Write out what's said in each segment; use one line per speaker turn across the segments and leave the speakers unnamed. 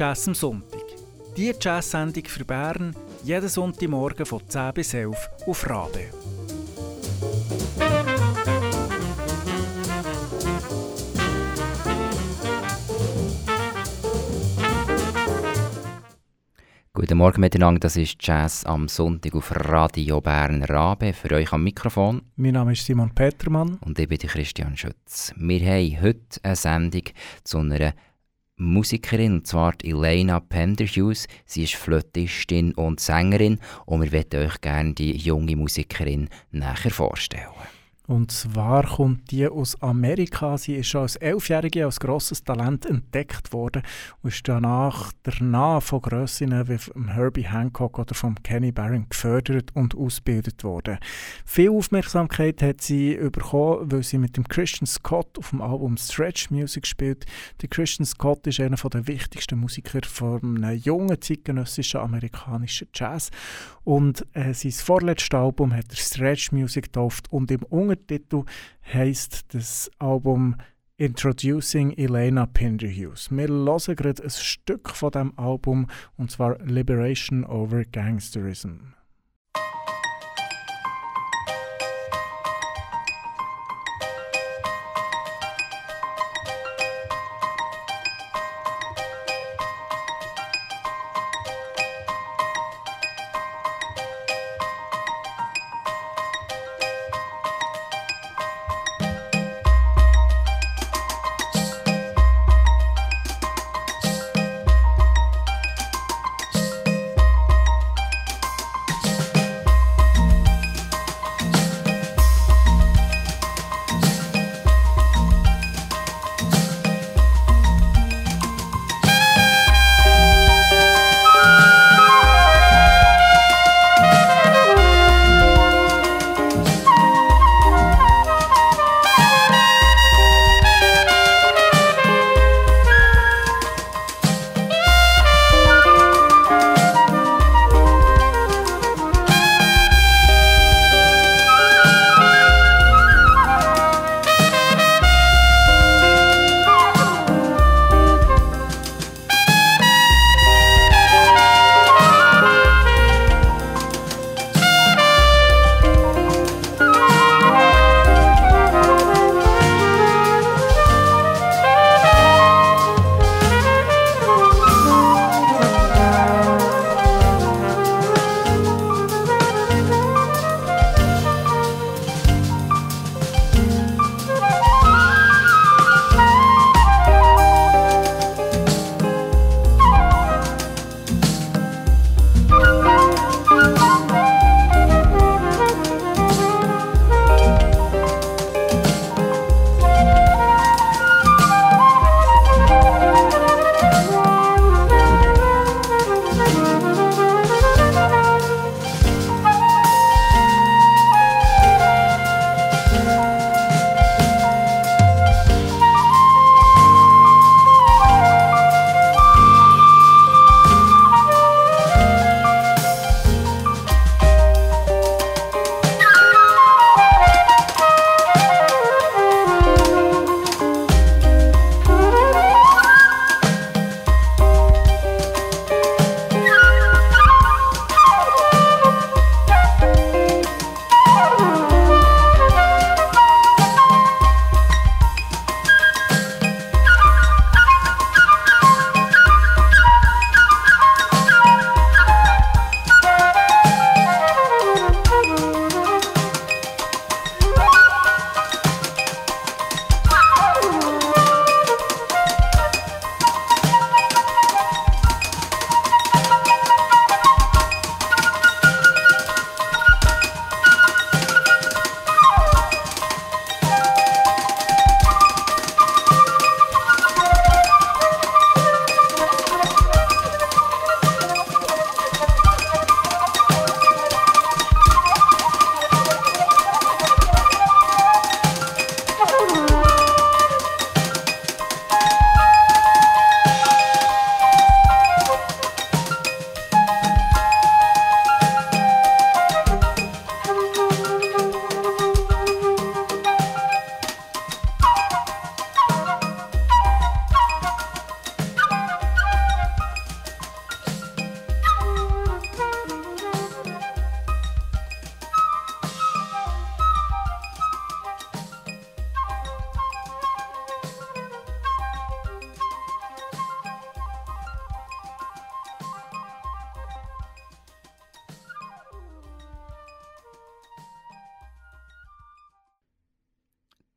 Jazz am Sonntag. Die Jazz-Sendung für Bern jeden Sonntagmorgen von 10 bis 11 auf Rabe.
Guten Morgen miteinander, das ist Jazz am Sonntag auf Radio Bern Rabe. Für euch am Mikrofon.
Mein Name ist Simon Petermann.
Und ich bin Christian Schütz. Wir haben heute eine Sendung zu einer Musikerin, und zwar Elena Penderhughes. Sie ist Flötistin und Sängerin und wir möchten euch gerne die junge Musikerin näher vorstellen.
Und zwar kommt die aus Amerika. Sie ist schon als Elfjährige als grosses Talent entdeckt worden und ist danach danach von Grössinnen wie vom Herbie Hancock oder vom Kenny Barron gefördert und ausgebildet worden. Viel Aufmerksamkeit hat sie bekommen, weil sie mit dem Christian Scott auf dem Album Stretch Music spielt. Der Christian Scott ist einer der wichtigsten Musiker von einem jungen zeitgenössischen amerikanischen Jazz und äh, sein vorletztes Album hat er Stretch Music getauft und im Untertitel heißt das Album Introducing Elena Pinderhughes. Wir hören gerade ein Stück von dem Album und zwar Liberation over Gangsterism.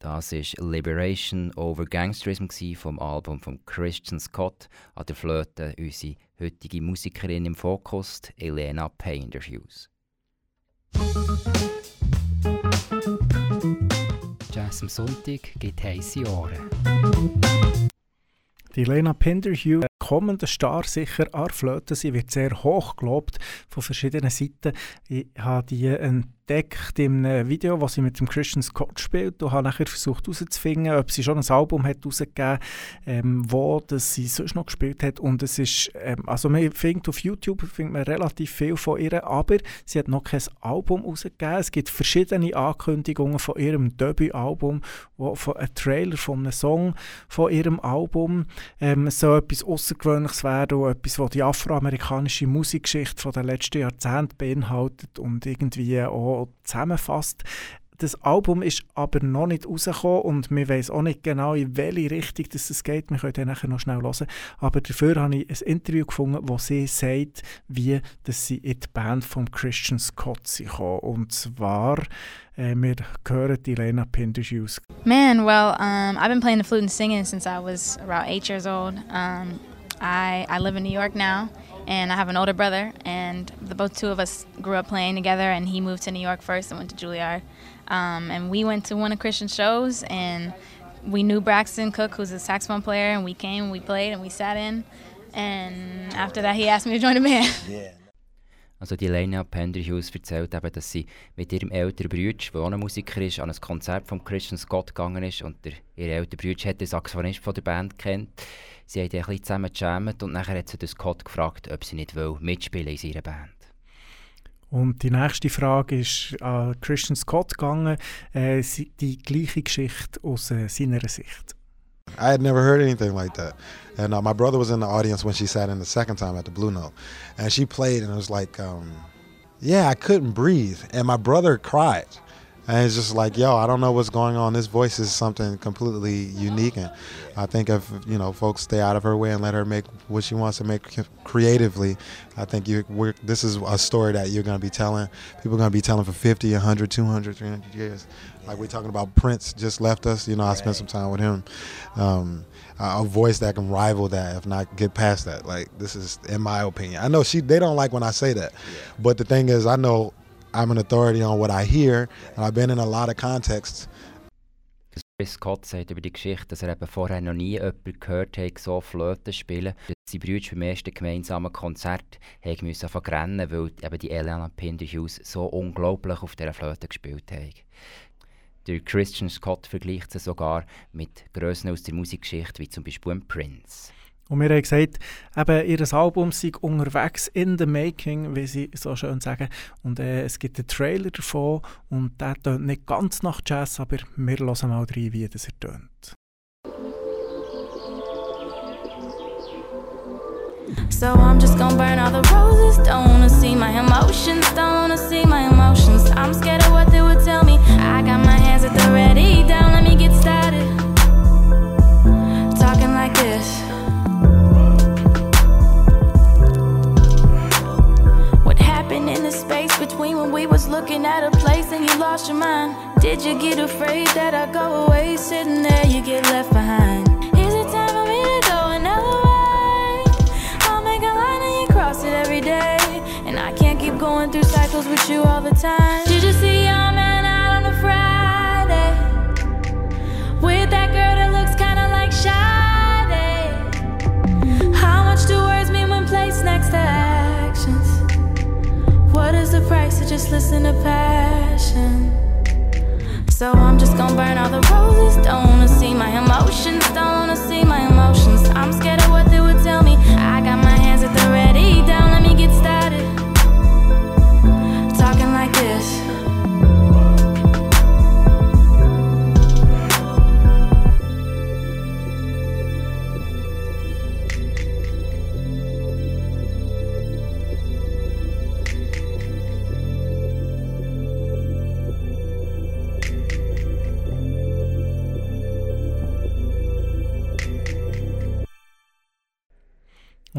Das ist Liberation Over Gangsterism vom Album von Christian Scott. An der Flöte unsere heutige Musikerin im Fokus, Elena Painterhughes.
Jazz am Sonntag gibt heiße Ohren.
Die Lena Pinderhugh, kommender Star sicher an Flöte. Sie wird sehr hoch gelobt von verschiedenen Seiten. Ich habe die entdeckt in einem Video, das sie mit dem Christian Scott spielt und habe nachher versucht herauszufinden, ob sie schon ein Album hat herausgegeben ähm, wo das sie sonst noch gespielt hat. Und es ist, ähm, also man findet auf YouTube findet man relativ viel von ihr, aber sie hat noch kein Album herausgegeben. Es gibt verschiedene Ankündigungen von ihrem Debütalbum, wo von einem Trailer von einem Song von ihrem Album ähm, so etwas Außergewöhnliches werden und etwas, was die afroamerikanische Musikgeschichte der letzten Jahrzehnte beinhaltet und irgendwie auch zusammenfasst. Das Album ist aber noch nicht rausgekommen und wir wissen auch nicht genau, in welche Richtung das es geht. Wir können dann nachher noch schnell hören. Aber dafür habe ich ein Interview gefunden, wo sie sagt, wie dass sie in die Band von Christian Scott gekommen. Und zwar, äh, wir hören die Lena.
Man, well, um, I've been playing the flute and singing since I was about eight years old. Um, I, I live in New York now. And I have an older brother, and the both two of us grew up playing together. And he moved to New York first and went to Juilliard, um, and we went to one of Christian's shows, and we knew Braxton Cook, who's a saxophone player, and we came, and we played, and we sat in, and after that, he asked me to join the band. Yeah.
Also die Lena Penderhughes erzählt eben, dass sie mit ihrem älteren Bruder, der auch ein Musiker ist, an ein Konzert von Christian Scott gegangen ist und der, ihr älterer Bruder hat den Saxophonist von der Band kennt. Sie haben ein bisschen zusammen gejammt und nachher hat sie Scott gefragt, ob sie nicht will mitspielen in ihrer Band.
Und die nächste Frage ist an Christian Scott gegangen, äh, die gleiche Geschichte aus äh, seiner Sicht.
I had never heard anything like that. And uh, my brother was in the audience when she sat in the second time at the Blue Note. And she played, and it was like, um, yeah, I couldn't breathe. And my brother cried. And it's just like, yo, I don't know what's going on. This voice is something completely unique. And I think if, you know, folks stay out of her way and let her make what she wants to make creatively, I think you this is a story that you're going to be telling. People are going to be telling for 50, 100, 200, 300 years. Like we're talking about Prince just left us. You know, I spent some time with him. Um, a voice that can rival that, if not get past that. Like this is, in my opinion. I know she they don't like when I say that, but the thing is, I know I'm an authority on what I hear, and I've been in a lot of contexts.
Chris Scott sagt über die Geschichte, dass er eben vorher noch nie jemanden gehört hat, so Flöte spielen. Sein Bruder beim ersten gemeinsamen Konzert musste verrennen, weil eben die Elena Pinderhughes so unglaublich auf dieser Flöte gespielt hat. Der Christian Scott vergleicht sie sogar mit Grössen aus der Musikgeschichte, wie zum Beispiel Prince.
Und wir haben gesagt, eben, ihr Album sei unterwegs in the making, wie sie so schön sagen. Und äh, es gibt einen Trailer davon und der tönt nicht ganz nach Jazz, aber wir hören mal rein, wie das er tönt.
So I'm just gonna burn all the roses. Don't wanna see my emotions. Don't wanna see my emotions. I'm scared of what they would tell me. I got my hands at the ready. Down, let me get started. Talking like this. What happened in the space between when we was looking at a place and you lost your mind? Did you get afraid that I go away? Sitting there, you get left behind. Through with you all the time. Did you see I'm man out on a Friday? With that girl that looks kinda like Sade. How much do words mean when placed next to actions? What is the price to just listen to passion? So I'm just gonna burn all the roses. Don't wanna see my emotions. Don't wanna see my emotions. I'm scared of what they would tell me.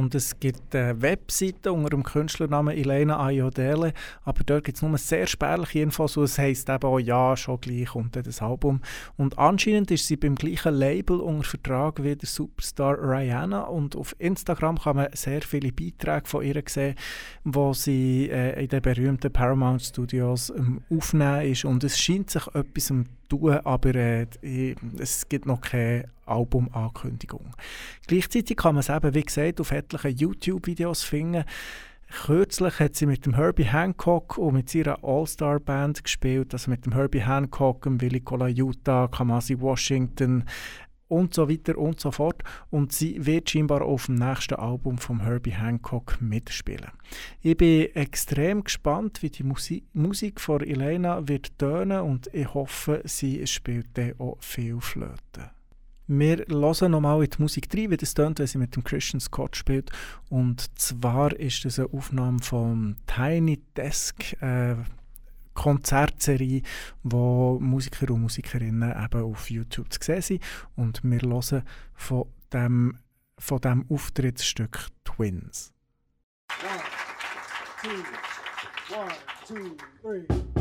Und es gibt eine Webseite unter dem Künstlernamen Elena Ayodele, aber dort gibt es nur sehr spärliche Infos es heisst eben auch, ja, schon gleich kommt das Album. Und anscheinend ist sie beim gleichen Label unter Vertrag wie der Superstar Rihanna und auf Instagram kann man sehr viele Beiträge von ihr sehen, wo sie äh, in den berühmten Paramount Studios ähm, aufnehmen ist und es scheint sich etwas zu tun, aber äh, es gibt noch keine Albumankündigung. Gleichzeitig kann man es eben, wie gesagt, auf etlichen YouTube-Videos finden. Kürzlich hat sie mit dem Herbie Hancock und mit ihrer All-Star-Band gespielt, also mit dem Herbie Hancock, dem Willie Colaiuta, Kamasi Washington und so weiter und so fort. Und sie wird scheinbar auf dem nächsten Album von Herbie Hancock mitspielen. Ich bin extrem gespannt, wie die Musi Musik von Elena wird tönen und ich hoffe, sie spielt dann auch viel Flöte. Wir hören nochmal in die Musik rein, wie das tönt, wenn sie mit dem Christian Scott spielt. Und zwar ist das eine Aufnahme vom Tiny Desk äh, Konzertserie, wo Musiker und Musikerinnen eben auf YouTube zu sehen sind. Und wir hören von dem, von dem Auftrittsstück Twins. One, two, one, two, three.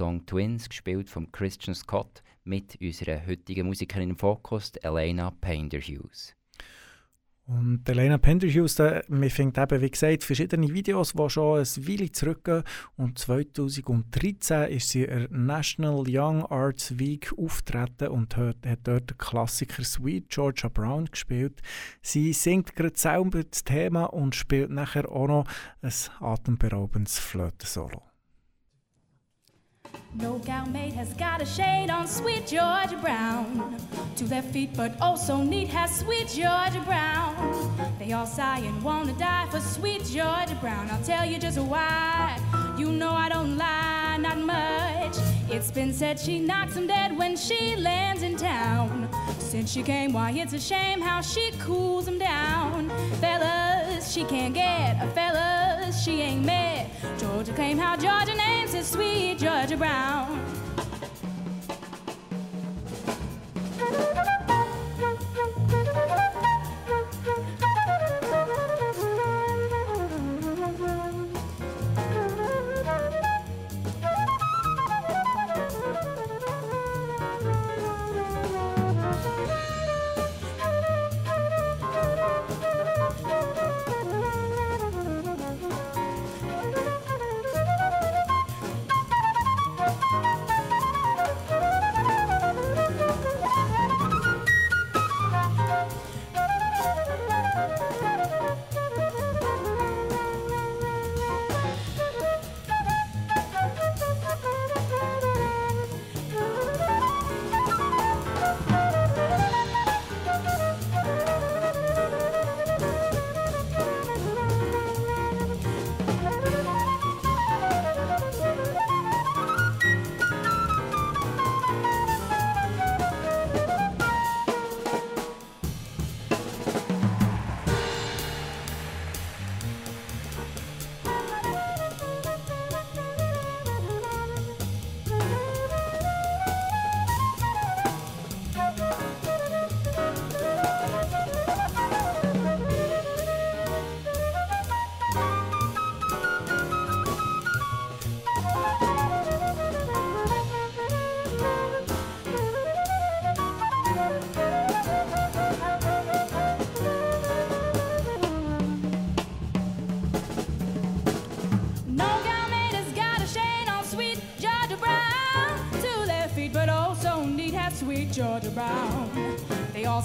Song Twins, gespielt von Christian Scott, mit unserer heutigen Musikerin im Fokus, Elena Painter-Hughes.
Und Elena Penderhughes, wir finden eben, wie gesagt, verschiedene Videos, die schon ein Weile zurückgehen. Und 2013 ist sie in der National Young Arts Week auftreten und hat, hat dort den Klassiker Sweet Georgia Brown gespielt. Sie singt gerade selber das Thema und spielt nachher auch noch ein atemberaubendes Flötensolo.
No gown maid has got a shade on sweet Georgia Brown. To their feet, but oh also neat has sweet Georgia Brown. They all sigh and wanna die for sweet Georgia Brown. I'll tell you just why. You know I don't lie, not much. It's been said she knocks 'em dead when she lands in town. Since she came, why it's a shame how she cools 'em down. Fellas, she can't get a fellas, she ain't met. Georgia claim how Georgia names is sweet Georgia Brown.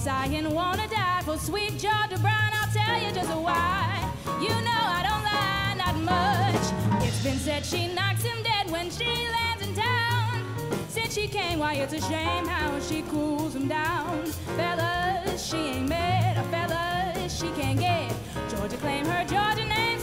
All sigh wanna die for sweet Georgia Brown. I'll tell you just why. You know I don't lie, not much. It's been said she knocks him dead when she lands in town. Since she came, why it's a shame how she cools him down. Fellas, she ain't met a fella she can't get. Georgia claim her Georgia name's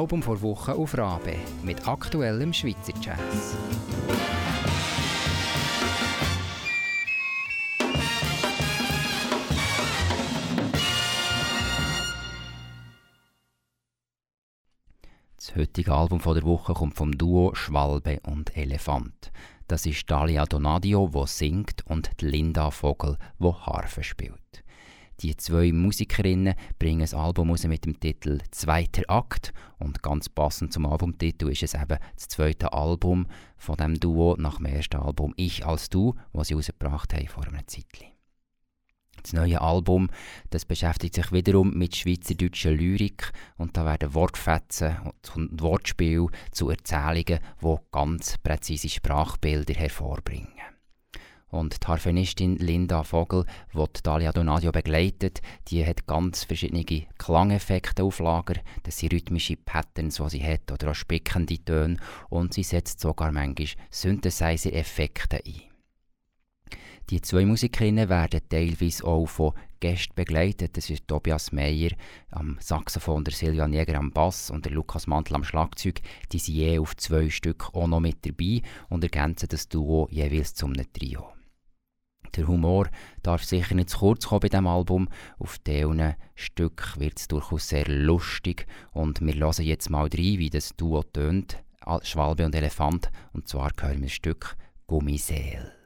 Album vor Woche auf Rabe mit aktuellem Schweizer Jazz.
Das heutige Album von der Woche kommt vom Duo Schwalbe und Elefant. Das ist Dalia Donadio, wo singt, und Linda Vogel, wo Harfe spielt. Die zwei Musikerinnen bringen ein Album raus mit dem Titel Zweiter Akt und ganz passend zum Albumtitel ist es eben das zweite Album von dem Duo nach dem ersten Album Ich als Du, was sie rausgebracht haben vor einer Zeit. Das neue Album das beschäftigt sich wiederum mit schweizerdeutscher Lyrik und da werden Wortfetzen und Wortspiele zu Erzählungen, die ganz präzise Sprachbilder hervorbringen. Und die Harfenistin Linda Vogel, die Dalia Donadio begleitet, die hat ganz verschiedene Klangeffekte auf Lager. Das sind rhythmische Patterns, die sie hat, oder auch spickende Töne. Und sie setzt sogar manchmal Synthesizer-Effekte ein. Die zwei Musikerinnen werden teilweise auch von Gästen begleitet. Das ist Tobias Meyer am Saxophon, der Silja Jäger am Bass und der Lukas Mantel am Schlagzeug. Die sind je auf zwei Stück auch noch mit dabei und ergänzen das Duo jeweils zum Trio. Der Humor darf sicher nicht zu kurz kommen bei diesem Album. Auf diesen Stück wird es durchaus sehr lustig. Und wir hören jetzt mal rein, wie das Duo tönt. Schwalbe und Elefant. Und zwar hören wir das Stück Gummiseel.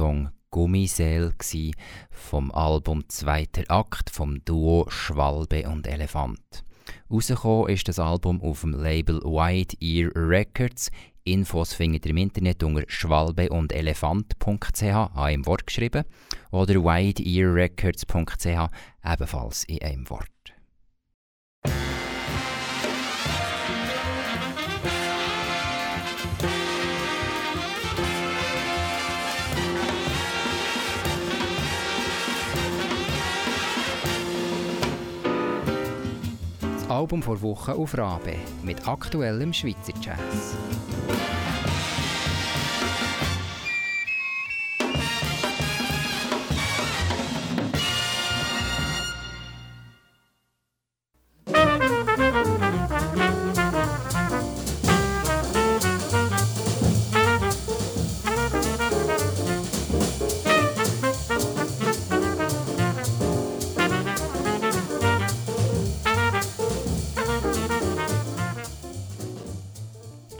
Song Gummiseel vom Album Zweiter Akt vom Duo Schwalbe und Elefant. Rausgekommen ist das Album auf dem Label Wide Ear Records. Infos findet ihr im Internet unter schwalbe und elefant.ch, einem Wort geschrieben, oder wideearrecords.ch, ebenfalls in einem Wort. Album vor Woche auf Rabe mit aktuellem Schweizer Jazz.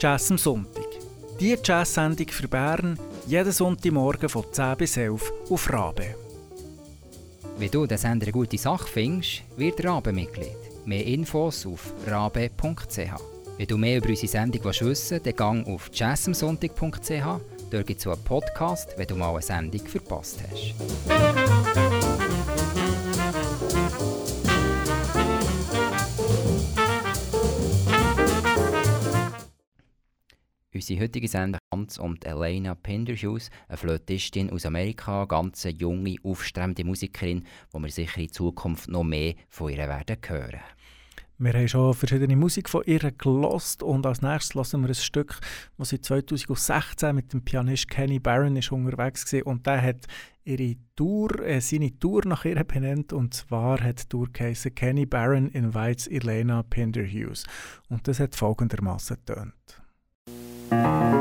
Jazz am Sonntag. Die Jazz-Sendung für Bern jeden Sonntagmorgen von 10 bis 11 auf Rabe.
Wenn du den Sender eine gute Sache findest, wird Rabe Mitglied. Mehr Infos auf rabe.ch. Wenn du mehr über unsere Sendung wissen willst, dann gang auf jazzamsonntag.ch. Dort gibt es einen Podcast, wenn du mal eine Sendung verpasst hast.
Unsere heutige Sendung handelt um Elena Penderhughes, eine Flötistin aus Amerika, eine ganz junge, aufstrebende Musikerin, wo wir sicher in Zukunft noch mehr von ihr werden hören.
Wir haben schon verschiedene Musik von ihr gelost und als nächstes hören wir ein Stück, das sie 2016 mit dem Pianist Kenny Barron ist unterwegs war und der hat ihre Tour, äh, seine Tour nach ihr benannt und zwar hat die Tour geheißen Kenny Barron invites Elena Penderhughes und das hat folgendermaßen getönt.
Thank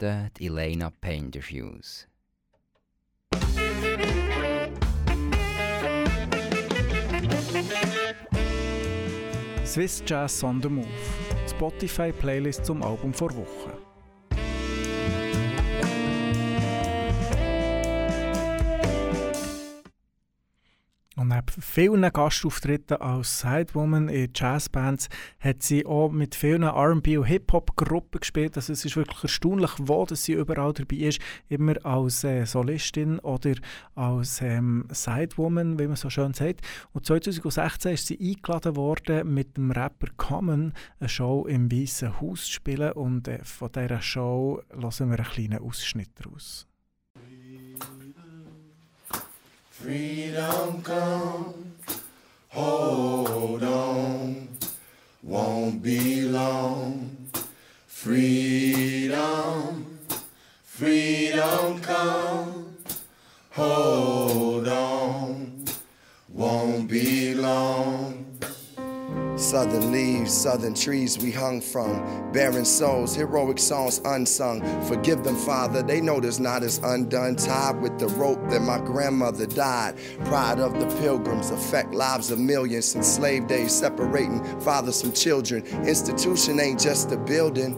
Flöte, die Elena Painterhughes.
Swiss Jazz on the Move. Spotify Playlist zum Album vor Woche. Vielen Gastauftritten als Sidewoman in Jazzbands hat sie auch mit vielen R&B und Hip-Hop-Gruppen gespielt. Also es ist wirklich erstaunlich, wo dass sie überall dabei ist. Immer als äh, Solistin oder als ähm, Sidewoman, wie man so schön sagt. Und 2016 ist sie eingeladen worden, mit dem Rapper Common eine Show im Weißen Haus zu spielen. Und äh, von dieser Show lassen wir einen kleinen Ausschnitt daraus.
Freedom come, hold on, won't be long. Freedom, freedom come, hold on, won't be long.
Southern leaves, southern trees we hung from. Barren souls, heroic songs unsung. Forgive them, Father, they know this knot is undone. Tied with the rope that my grandmother died. Pride of the pilgrims affect lives of millions. Since slave days, separating fathers from children. Institution ain't just a building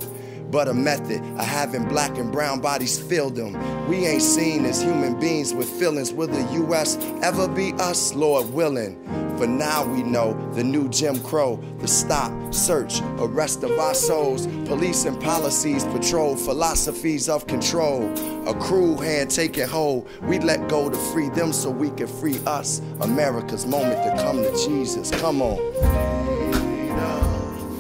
but a method of having black and brown bodies fill them. We ain't seen as human beings with feelings. Will the U.S. ever be us, Lord willing? For now we know the new Jim Crow, the stop, search, arrest of our souls, police and policies, patrol, philosophies of control. A cruel hand taking hold, we let go to free them so we can free us. America's moment to come to Jesus. Come on.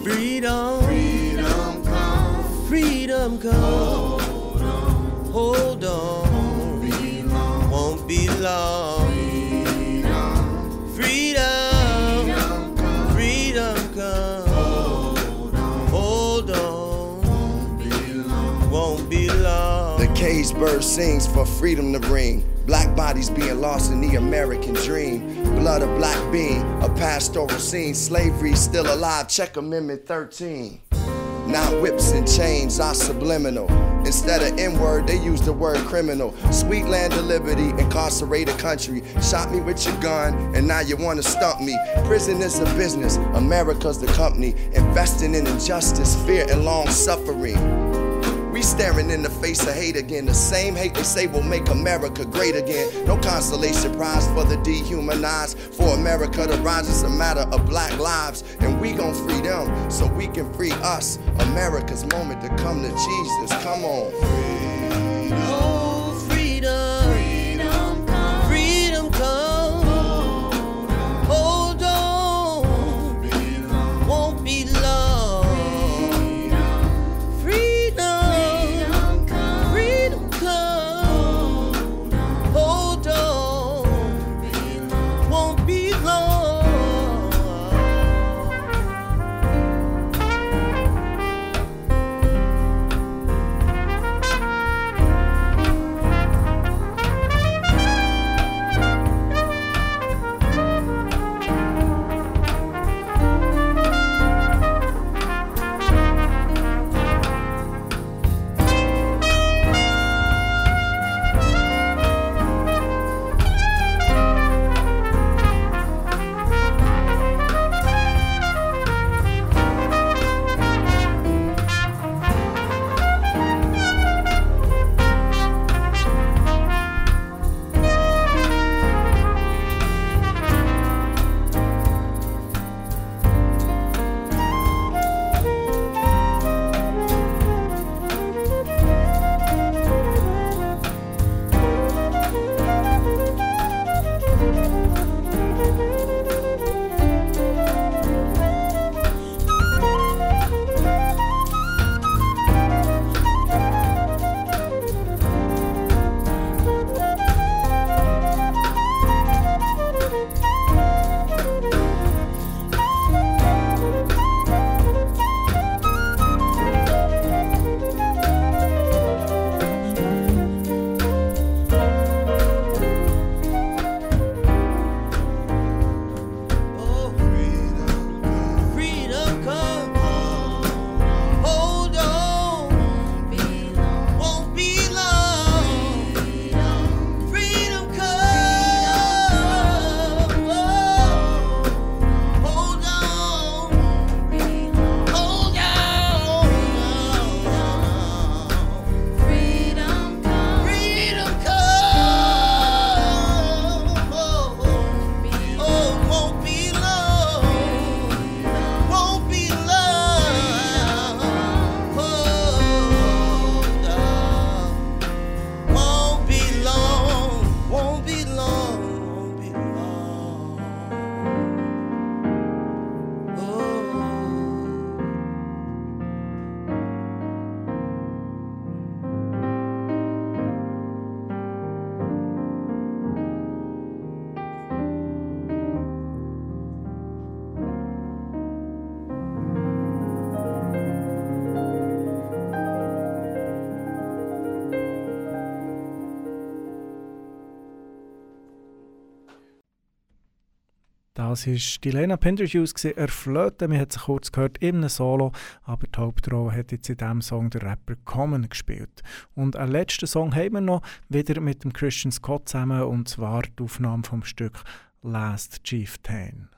Freedom, freedom come, freedom come. Hold on, hold on, won't be long. Freedom,
Bird sings for freedom to ring. Black bodies being lost in the American dream. Blood of black being, a pastoral scene. Slavery still alive. Check Amendment 13. Now whips and chains are subliminal. Instead of N word, they use the word criminal. Sweet land of liberty, incarcerated country. Shot me with your gun, and now you wanna stump me. Prison is a business, America's the company. Investing in injustice, fear, and long suffering. Staring in the face of hate again. The same hate they say will make America great again. No consolation prize for the dehumanized. For America to rise is a matter of black lives. And we gon' free them so we can free us. America's moment to come to Jesus. Come on.
Das war die Lena Penderhughes, er Flöte. Man hat sie kurz gehört in einem Solo, aber die Hauptrolle hat jetzt in diesem Song der Rapper Common gespielt. Und einen letzten Song haben wir noch, wieder mit dem Christian Scott zusammen, und zwar die Aufnahme vom Stück Last Chieftain.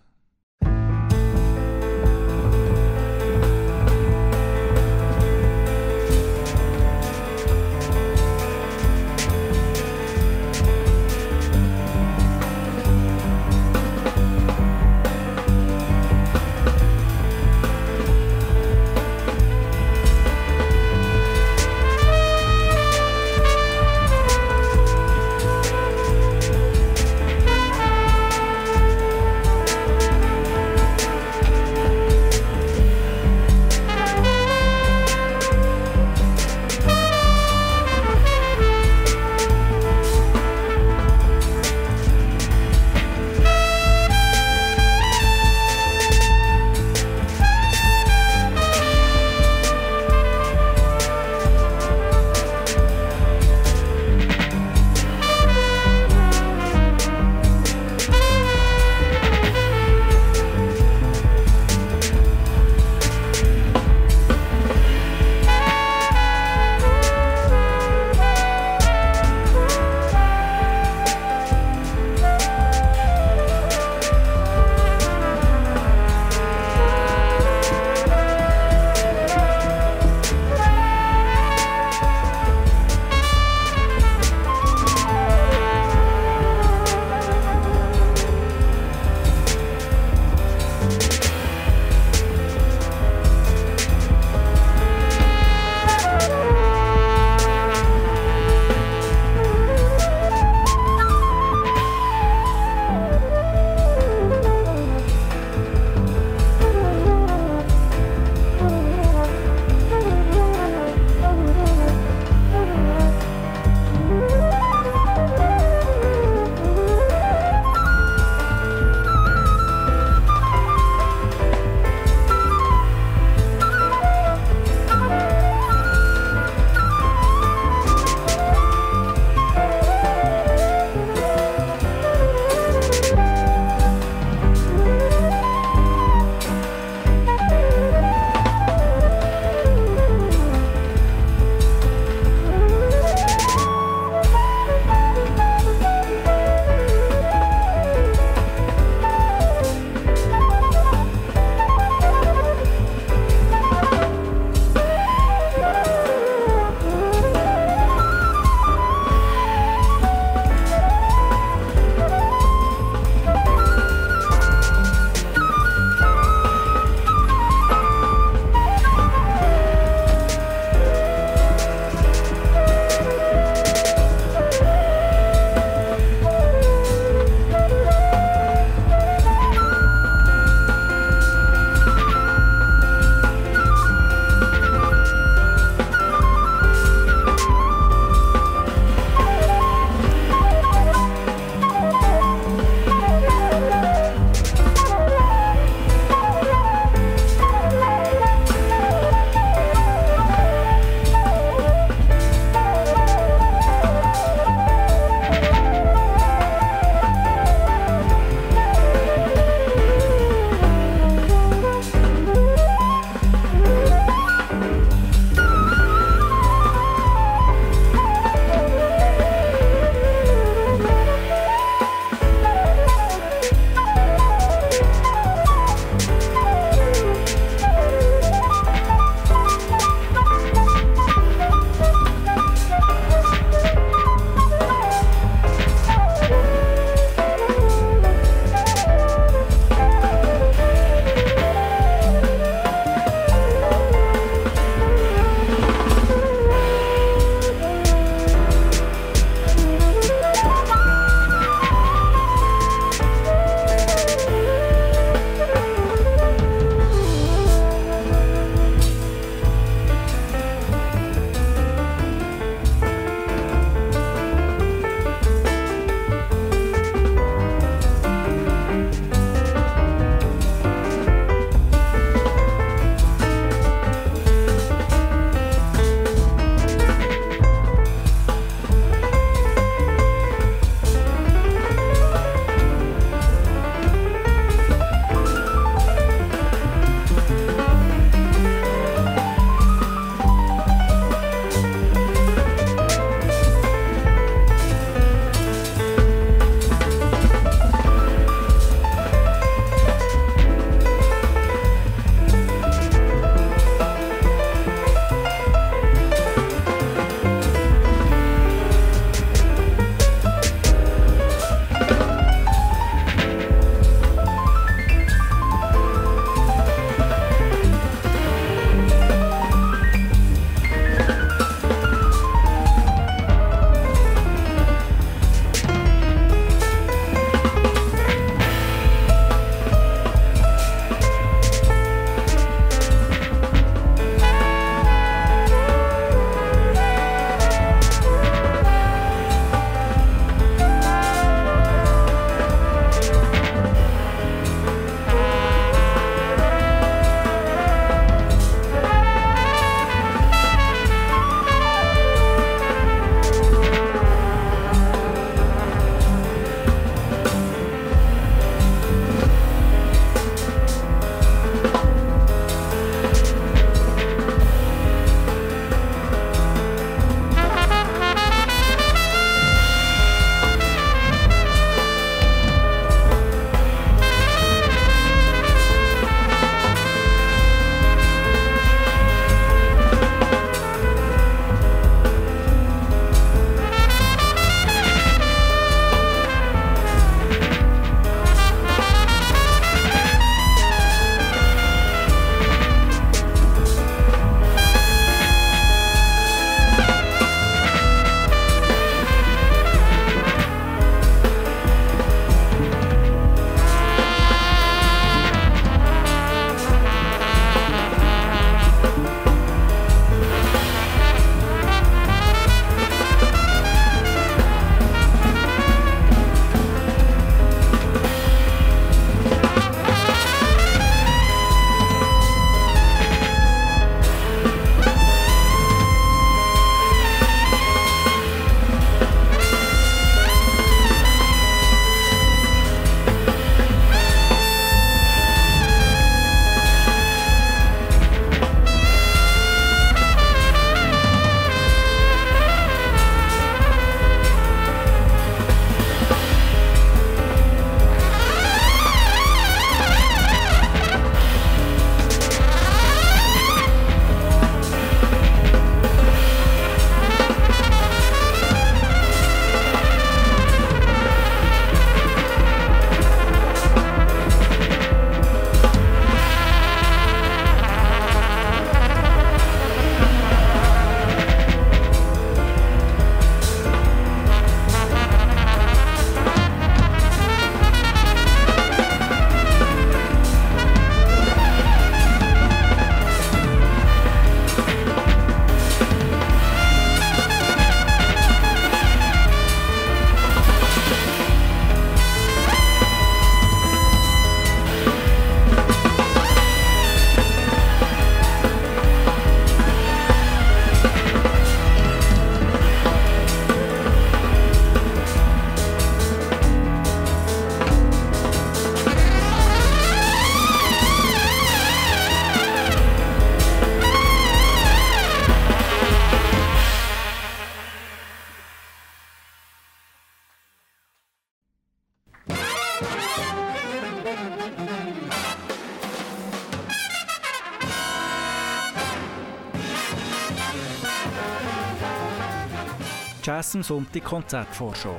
Jazz am Sonntag Konzertvorschau.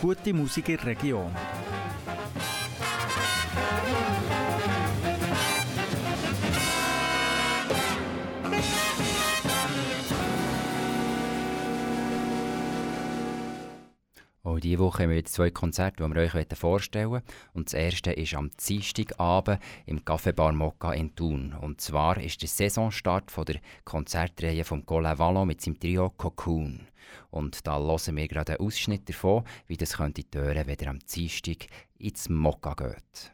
Gute Musik in der Region.
Diese Woche haben wir jetzt zwei Konzerte, die wir euch vorstellen wollen. Und das erste ist am Dienstagabend im Café Bar Mokka in Thun. Und zwar ist der Saisonstart von der Konzertreihe vom Colin Vallon mit seinem Trio Cocoon. Und da hören wir gerade einen Ausschnitt davon, wie das könnte hören, wenn ihr am Dienstag ins Mokka geht.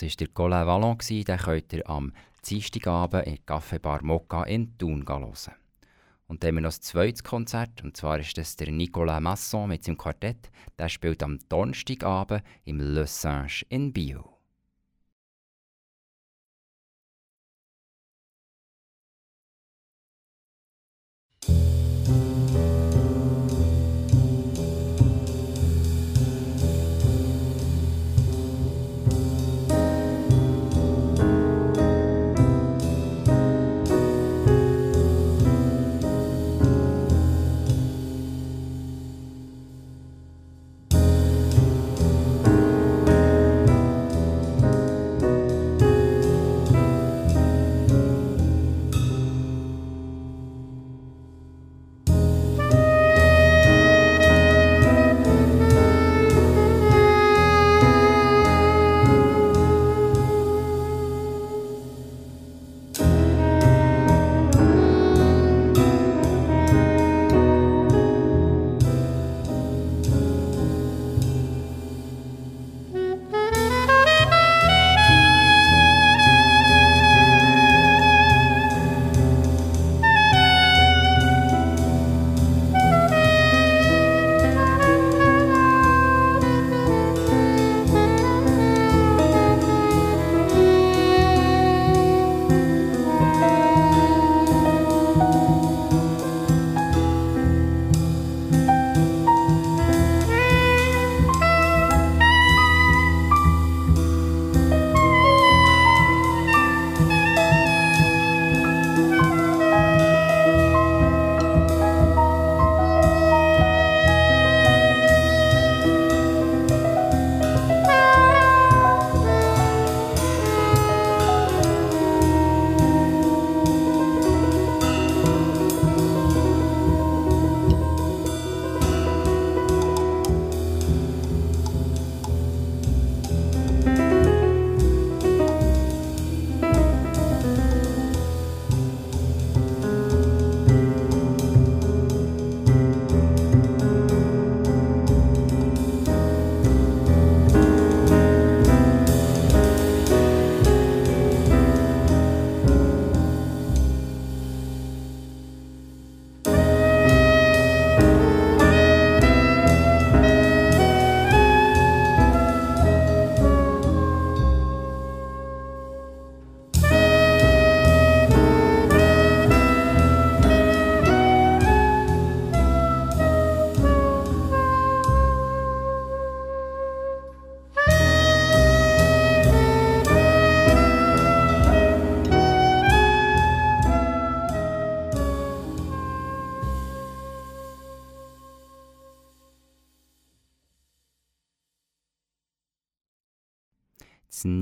Das war der Colin Vallon, den könnt ihr am Dienstagabend in Café Bar Mokka in Thun hören. Und dann haben wir noch ein zweites Konzert, und zwar ist das der Nicolas Masson mit seinem Quartett. Der spielt am Donnerstagabend im Le Singe in Bio.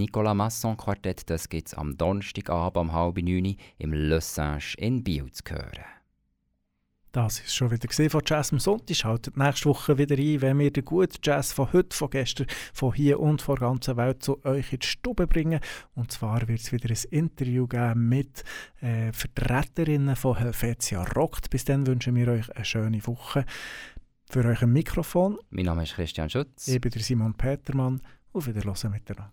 Nicolas Masson Quartett gibt es am Donnerstagabend um halb neun im Le Singe in Biel zu hören.
Das ist schon wieder gesehen von Jazz am Sonntag. Schaltet nächste Woche wieder ein, wenn wir den guten Jazz von heute, von gestern, von hier und von der ganzen Welt zu euch in die Stube bringen. Und zwar wird es wieder ein Interview geben mit äh, Vertreterinnen von Helvetia Rockt. Bis dann wünschen wir euch eine schöne Woche. Für euch ein Mikrofon.
Mein Name ist Christian Schutz.
Ich bin der Simon Petermann. Auf Wiederhören miteinander.